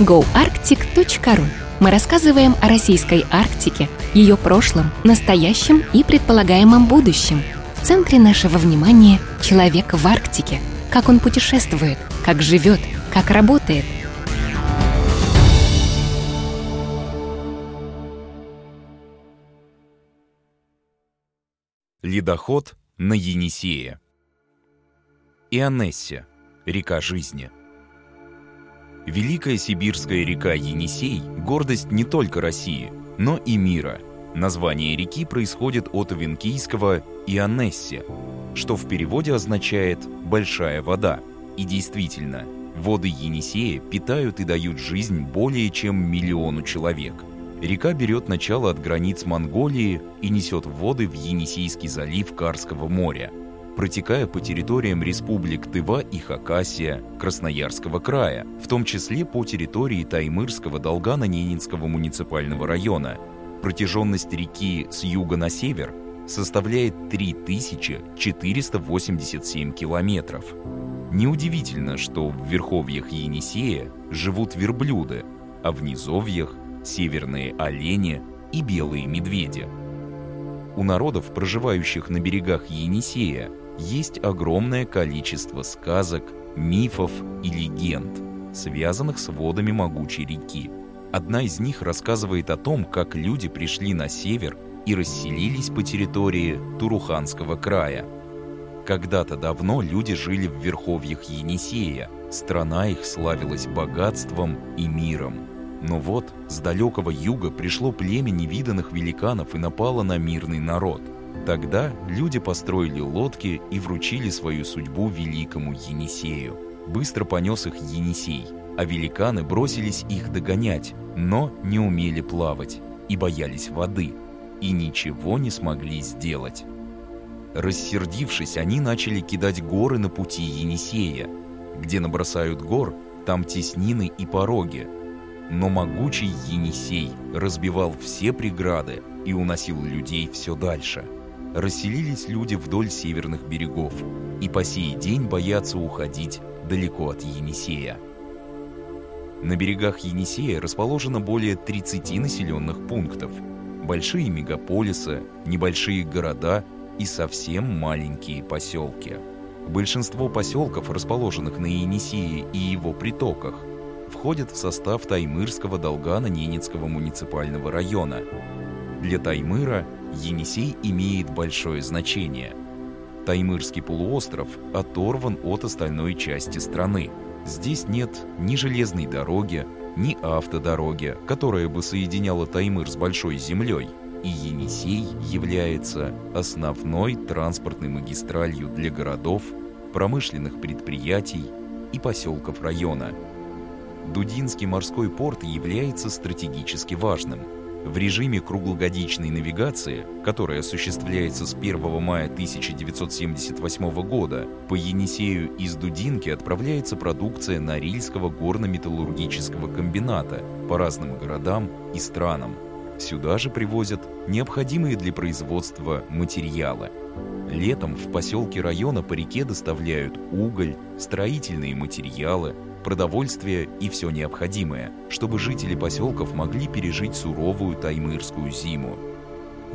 goarctic.ru мы рассказываем о российской Арктике, ее прошлом, настоящем и предполагаемом будущем. В центре нашего внимания — человек в Арктике. Как он путешествует, как живет, как работает. Ледоход на Енисее. Ионессе, река жизни – Великая сибирская река Енисей – гордость не только России, но и мира. Название реки происходит от венкийского «Ионессе», что в переводе означает «большая вода». И действительно, воды Енисея питают и дают жизнь более чем миллиону человек. Река берет начало от границ Монголии и несет воды в Енисейский залив Карского моря – протекая по территориям республик Тыва и Хакасия, Красноярского края, в том числе по территории Таймырского Долгана-Ненецкого муниципального района. Протяженность реки с юга на север составляет 3487 километров. Неудивительно, что в верховьях Енисея живут верблюды, а в низовьях – северные олени и белые медведи. У народов, проживающих на берегах Енисея, есть огромное количество сказок, мифов и легенд, связанных с водами могучей реки. Одна из них рассказывает о том, как люди пришли на север и расселились по территории Туруханского края. Когда-то давно люди жили в верховьях Енисея, страна их славилась богатством и миром. Но вот с далекого юга пришло племя невиданных великанов и напало на мирный народ – Тогда люди построили лодки и вручили свою судьбу великому Енисею. Быстро понес их Енисей, а великаны бросились их догонять, но не умели плавать и боялись воды, и ничего не смогли сделать. Рассердившись, они начали кидать горы на пути Енисея. Где набросают гор, там теснины и пороги. Но могучий Енисей разбивал все преграды и уносил людей все дальше – расселились люди вдоль северных берегов и по сей день боятся уходить далеко от Енисея. На берегах Енисея расположено более 30 населенных пунктов, большие мегаполисы, небольшие города и совсем маленькие поселки. Большинство поселков, расположенных на Енисее и его притоках, входят в состав Таймырского Долгана-Ненецкого муниципального района. Для Таймыра – Енисей имеет большое значение. Таймырский полуостров оторван от остальной части страны. Здесь нет ни железной дороги, ни автодороги, которая бы соединяла Таймыр с Большой землей. И Енисей является основной транспортной магистралью для городов, промышленных предприятий и поселков района. Дудинский морской порт является стратегически важным – в режиме круглогодичной навигации, которая осуществляется с 1 мая 1978 года, по Енисею из Дудинки отправляется продукция Норильского горно-металлургического комбината по разным городам и странам. Сюда же привозят необходимые для производства материалы. Летом в поселке района по реке доставляют уголь, строительные материалы, продовольствие и все необходимое, чтобы жители поселков могли пережить суровую таймырскую зиму.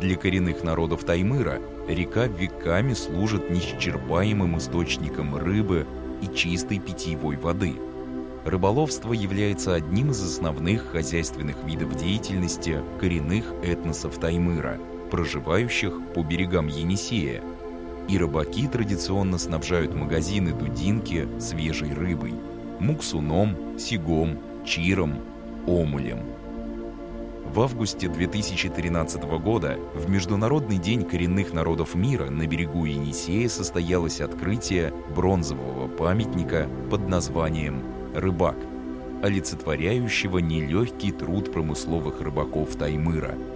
Для коренных народов Таймыра река веками служит неисчерпаемым источником рыбы и чистой питьевой воды. Рыболовство является одним из основных хозяйственных видов деятельности коренных этносов Таймыра, проживающих по берегам Енисея. И рыбаки традиционно снабжают магазины Дудинки свежей рыбой – муксуном, сигом, чиром, омулем. В августе 2013 года в Международный день коренных народов мира на берегу Енисея состоялось открытие бронзового памятника под названием «Рыбак», олицетворяющего нелегкий труд промысловых рыбаков Таймыра –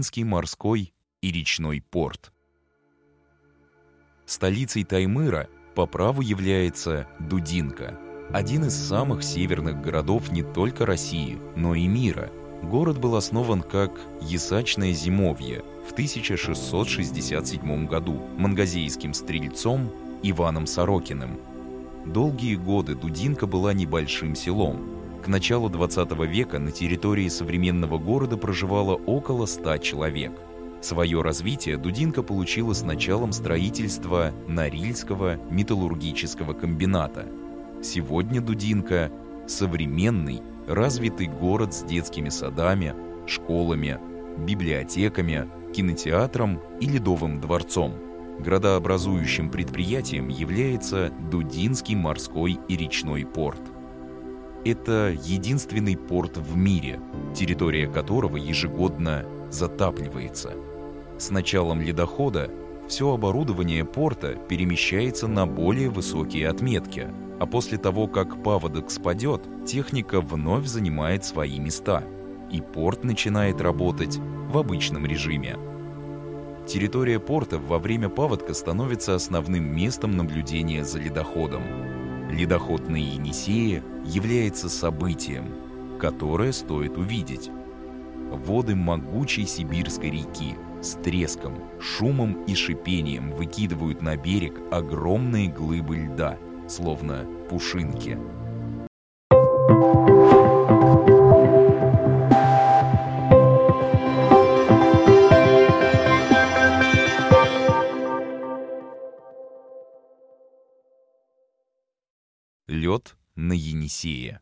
Дудинский морской и речной порт. Столицей Таймыра по праву является Дудинка, один из самых северных городов не только России, но и мира. Город был основан как Ясачное зимовье в 1667 году мангазейским стрельцом Иваном Сорокиным. Долгие годы Дудинка была небольшим селом. К началу 20 века на территории современного города проживало около 100 человек. Свое развитие Дудинка получила с началом строительства Норильского металлургического комбината. Сегодня Дудинка – современный, развитый город с детскими садами, школами, библиотеками, кинотеатром и ледовым дворцом. Градообразующим предприятием является Дудинский морской и речной порт. Это единственный порт в мире, территория которого ежегодно затапливается. С началом ледохода все оборудование порта перемещается на более высокие отметки – а после того, как паводок спадет, техника вновь занимает свои места, и порт начинает работать в обычном режиме. Территория порта во время паводка становится основным местом наблюдения за ледоходом. Ледоход на Енисее является событием, которое стоит увидеть. Воды могучей сибирской реки с треском, шумом и шипением выкидывают на берег огромные глыбы льда – словно пушинки. Лед на Енисее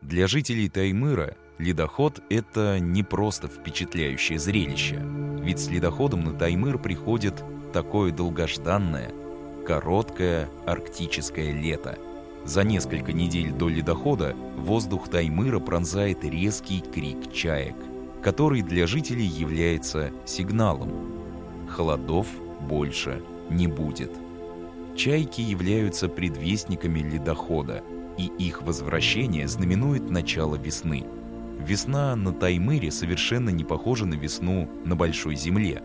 Для жителей Таймыра ледоход – это не просто впечатляющее зрелище. Ведь с ледоходом на Таймыр приходит такое долгожданное – короткое арктическое лето. За несколько недель до ледохода воздух Таймыра пронзает резкий крик чаек, который для жителей является сигналом. Холодов больше не будет. Чайки являются предвестниками ледохода, и их возвращение знаменует начало весны. Весна на Таймыре совершенно не похожа на весну на Большой Земле.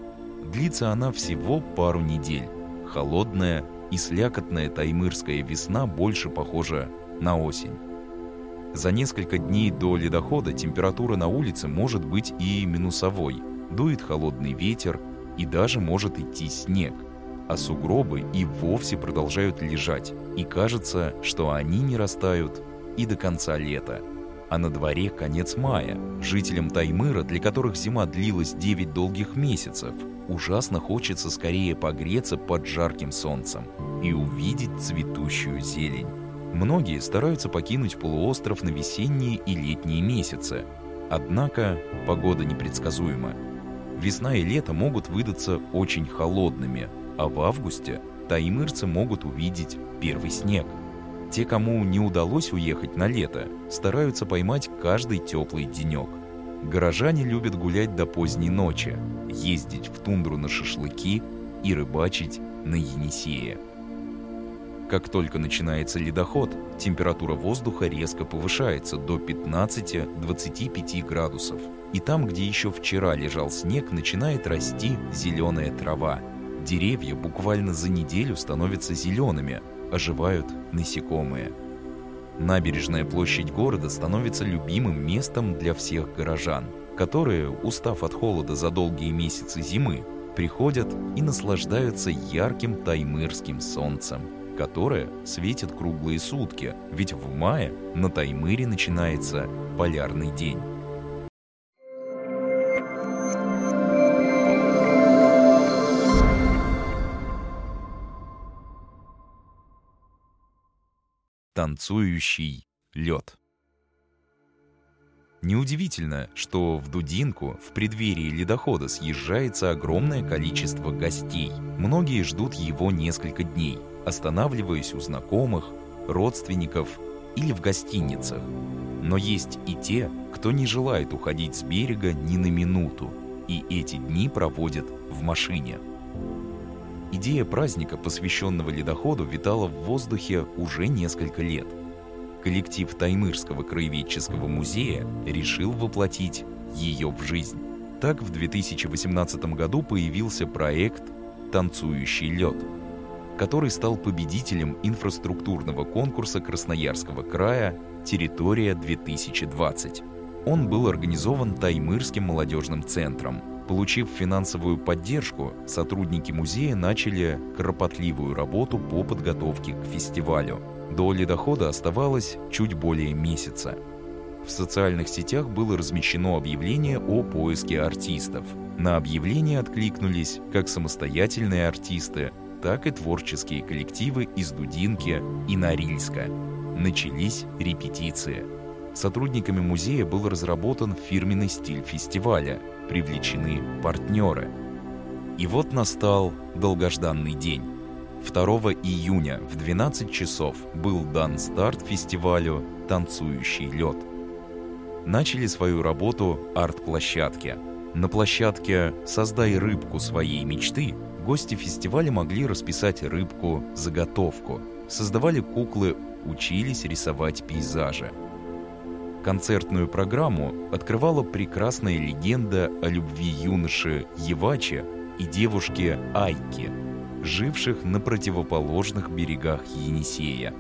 Длится она всего пару недель. Холодная, и слякотная таймырская весна больше похожа на осень. За несколько дней до ледохода температура на улице может быть и минусовой, дует холодный ветер и даже может идти снег, а сугробы и вовсе продолжают лежать, и кажется, что они не растают и до конца лета. А на дворе конец мая. Жителям Таймыра, для которых зима длилась 9 долгих месяцев, ужасно хочется скорее погреться под жарким солнцем и увидеть цветущую зелень. Многие стараются покинуть полуостров на весенние и летние месяцы. Однако погода непредсказуема. Весна и лето могут выдаться очень холодными, а в августе таймырцы могут увидеть первый снег. Те, кому не удалось уехать на лето, стараются поймать каждый теплый денек. Горожане любят гулять до поздней ночи, ездить в тундру на шашлыки и рыбачить на Енисее. Как только начинается ледоход, температура воздуха резко повышается до 15-25 градусов. И там, где еще вчера лежал снег, начинает расти зеленая трава. Деревья буквально за неделю становятся зелеными, оживают насекомые – Набережная площадь города становится любимым местом для всех горожан, которые, устав от холода за долгие месяцы зимы, приходят и наслаждаются ярким таймырским солнцем, которое светит круглые сутки, ведь в мае на Таймыре начинается полярный день. Танцующий лед. Неудивительно, что в Дудинку в преддверии ледохода съезжается огромное количество гостей. Многие ждут его несколько дней, останавливаясь у знакомых, родственников или в гостиницах. Но есть и те, кто не желает уходить с берега ни на минуту, и эти дни проводят в машине – Идея праздника, посвященного ледоходу, витала в воздухе уже несколько лет. Коллектив Таймырского краеведческого музея решил воплотить ее в жизнь. Так в 2018 году появился проект «Танцующий лед», который стал победителем инфраструктурного конкурса Красноярского края «Территория 2020». он был организован Таймырским молодежным центром. Получив финансовую поддержку, сотрудники музея начали кропотливую работу по подготовке к фестивалю. До ледохода оставалось чуть более месяца. В социальных сетях было размещено объявление о поиске артистов. На объявление откликнулись как самостоятельные артисты, так и творческие коллективы из Дудинки и Норильска. Начались репетиции. Сотрудниками музея был разработан фирменный стиль фестиваля, привлечены партнеры. И вот настал долгожданный день. 2 июня в 12 часов был дан старт фестивалю «Танцующий лед». Начали свою работу арт-площадки. На площадке «Создай рыбку своей мечты» гости фестиваля могли расписать рыбку-заготовку, создавали куклы, учились рисовать пейзажи. Концертную программу открывала прекрасная легенда о любви юноши Евачи и девушки Айки, живших на противоположных берегах Енисея.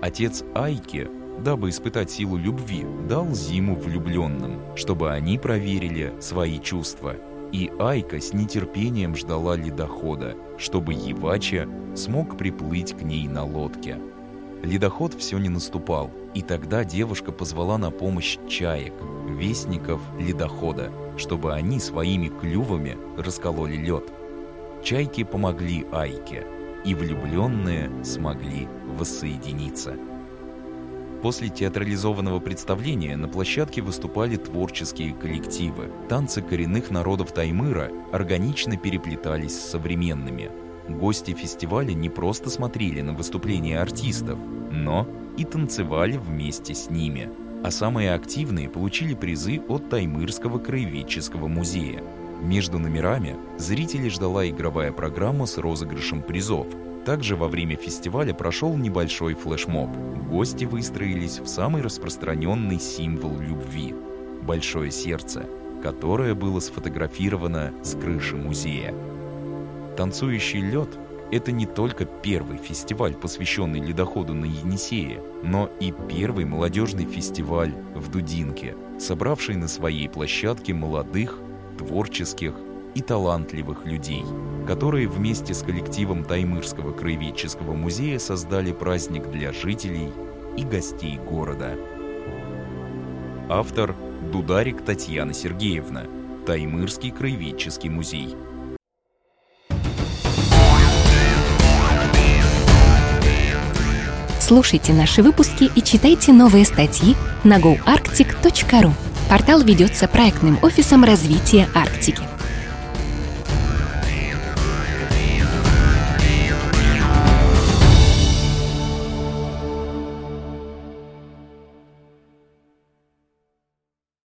Отец Айки, дабы испытать силу любви, дал зиму влюбленным, чтобы они проверили свои чувства – и Айка с нетерпением ждала ледохода, чтобы Евача смог приплыть к ней на лодке. Ледоход все не наступал, и тогда девушка позвала на помощь чаек, вестников ледохода, чтобы они своими клювами раскололи лед. Чайки помогли Айке, и влюбленные смогли воссоединиться. После театрализованного представления на площадке выступали творческие коллективы. Танцы коренных народов Таймыра органично переплетались с современными. Гости фестиваля не просто смотрели на выступления артистов, но и танцевали вместе с ними. А самые активные получили призы от Таймырского краеведческого музея. Между номерами зрителей ждала игровая программа с розыгрышем призов – также во время фестиваля прошел небольшой флешмоб. Гости выстроились в самый распространенный символ любви – большое сердце, которое было сфотографировано с крыши музея. Танцующий лед – это не только первый фестиваль, посвященный ледоходу на Енисее, но и первый молодежный фестиваль в Дудинке, собравший на своей площадке молодых, творческих и талантливых людей, которые вместе с коллективом Таймырского краеведческого музея создали праздник для жителей и гостей города. Автор Дударик Татьяна Сергеевна, Таймырский краеведческий музей. Слушайте наши выпуски и читайте новые статьи на goarctic.ru. Портал ведется проектным офисом развития Арктики.